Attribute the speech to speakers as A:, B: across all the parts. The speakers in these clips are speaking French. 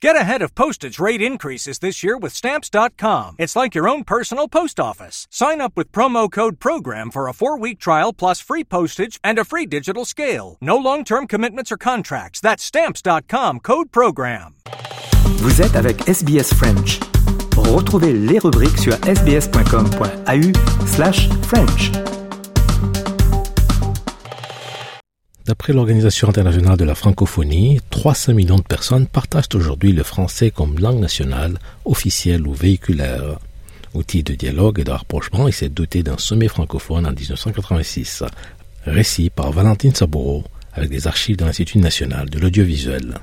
A: Get ahead of postage rate increases this year with Stamps.com. It's like your own personal post office. Sign up with promo code PROGRAM for a four week trial plus free postage and a free digital scale. No long term commitments or contracts. That's Stamps.com code PROGRAM.
B: Vous êtes avec SBS French. Retrouvez les rubriques sur sbs.com.au/slash French.
C: D'après l'Organisation internationale de la francophonie, 300 millions de personnes partagent aujourd'hui le français comme langue nationale, officielle ou véhiculaire. Outil de dialogue et de rapprochement, il s'est doté d'un sommet francophone en 1986. Récit par Valentine Saboureau, avec des archives de l'Institut national de l'audiovisuel.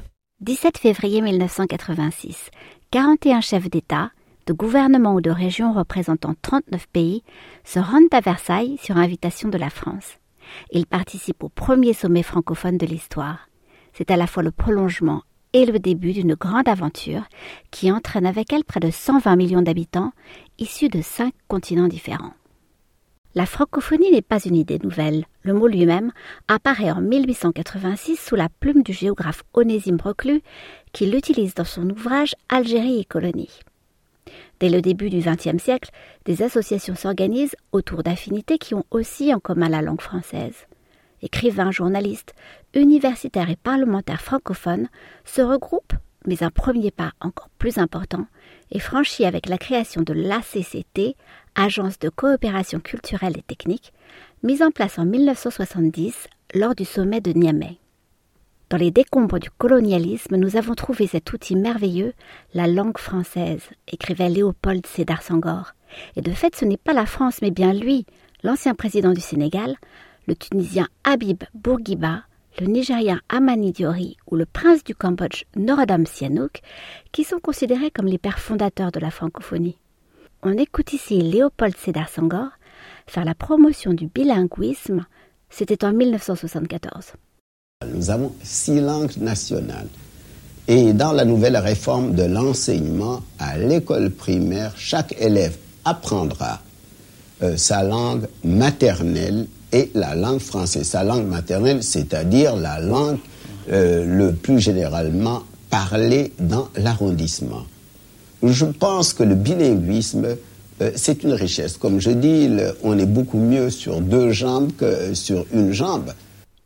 D: 17 février 1986. 41 chefs d'État, de gouvernement ou de région représentant 39 pays se rendent à Versailles sur invitation de la France. Il participe au premier sommet francophone de l'histoire. C'est à la fois le prolongement et le début d'une grande aventure qui entraîne avec elle près de 120 millions d'habitants issus de cinq continents différents. La francophonie n'est pas une idée nouvelle. Le mot lui-même apparaît en 1886 sous la plume du géographe Onésime Reclus qui l'utilise dans son ouvrage Algérie et colonies. Dès le début du XXe siècle, des associations s'organisent autour d'affinités qui ont aussi en commun la langue française. Écrivains, journalistes, universitaires et parlementaires francophones se regroupent, mais un premier pas encore plus important est franchi avec la création de l'ACCT, Agence de coopération culturelle et technique, mise en place en 1970 lors du sommet de Niamey. Dans les décombres du colonialisme, nous avons trouvé cet outil merveilleux, la langue française, écrivait Léopold Sédar Senghor. Et de fait, ce n'est pas la France, mais bien lui, l'ancien président du Sénégal, le Tunisien Habib Bourguiba, le Nigérien Amani Diori ou le prince du Cambodge Norodom Sihanouk, qui sont considérés comme les pères fondateurs de la francophonie. On écoute ici Léopold Sédar Senghor faire la promotion du bilinguisme, c'était en 1974.
E: Nous avons six langues nationales. Et dans la nouvelle réforme de l'enseignement à l'école primaire, chaque élève apprendra euh, sa langue maternelle et la langue française. Sa langue maternelle, c'est-à-dire la langue euh, le plus généralement parlée dans l'arrondissement. Je pense que le bilinguisme, euh, c'est une richesse. Comme je dis, on est beaucoup mieux sur deux jambes que sur une jambe.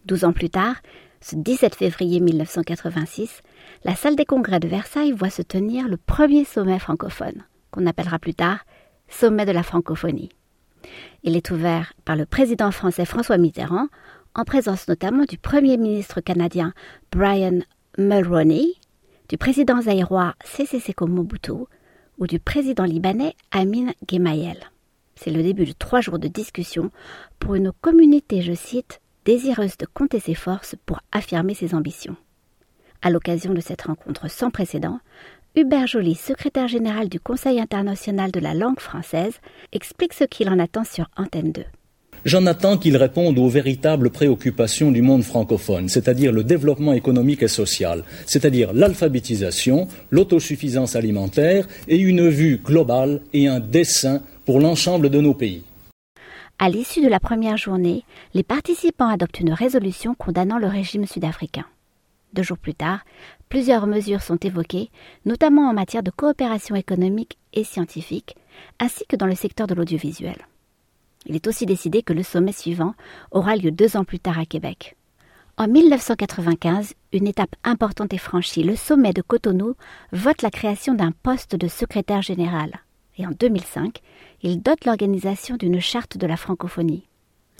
D: Douze ans plus tard, ce 17 février 1986, la salle des congrès de Versailles voit se tenir le premier sommet francophone, qu'on appellera plus tard Sommet de la francophonie. Il est ouvert par le président français François Mitterrand, en présence notamment du Premier ministre canadien Brian Mulroney, du président zaïrois C.C. Seko Mobutu ou du président libanais Amin Gemayel. C'est le début de trois jours de discussion pour une communauté, je cite, désireuse de compter ses forces pour affirmer ses ambitions. À l'occasion de cette rencontre sans précédent, Hubert Joly, secrétaire général du Conseil international de la langue française, explique ce qu'il en attend sur Antenne 2.
F: J'en attends qu'il réponde aux véritables préoccupations du monde francophone, c'est-à-dire le développement économique et social, c'est-à-dire l'alphabétisation, l'autosuffisance alimentaire et une vue globale et un dessin pour l'ensemble de nos pays.
D: À l'issue de la première journée, les participants adoptent une résolution condamnant le régime sud-africain. Deux jours plus tard, plusieurs mesures sont évoquées, notamment en matière de coopération économique et scientifique, ainsi que dans le secteur de l'audiovisuel. Il est aussi décidé que le sommet suivant aura lieu deux ans plus tard à Québec. En 1995, une étape importante est franchie. Le sommet de Cotonou vote la création d'un poste de secrétaire général. Et en 2005, il dote l'organisation d'une charte de la francophonie.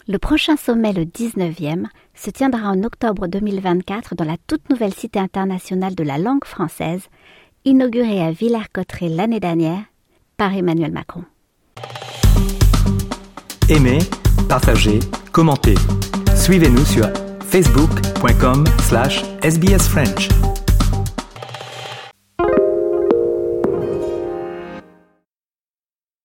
D: Le prochain sommet, le 19e, se tiendra en octobre 2024 dans la toute nouvelle Cité internationale de la langue française, inaugurée à Villers-Cotterêts l'année dernière par Emmanuel Macron.
B: Aimez, partagez, commentez. Suivez-nous sur facebook.com slash sbsfrench.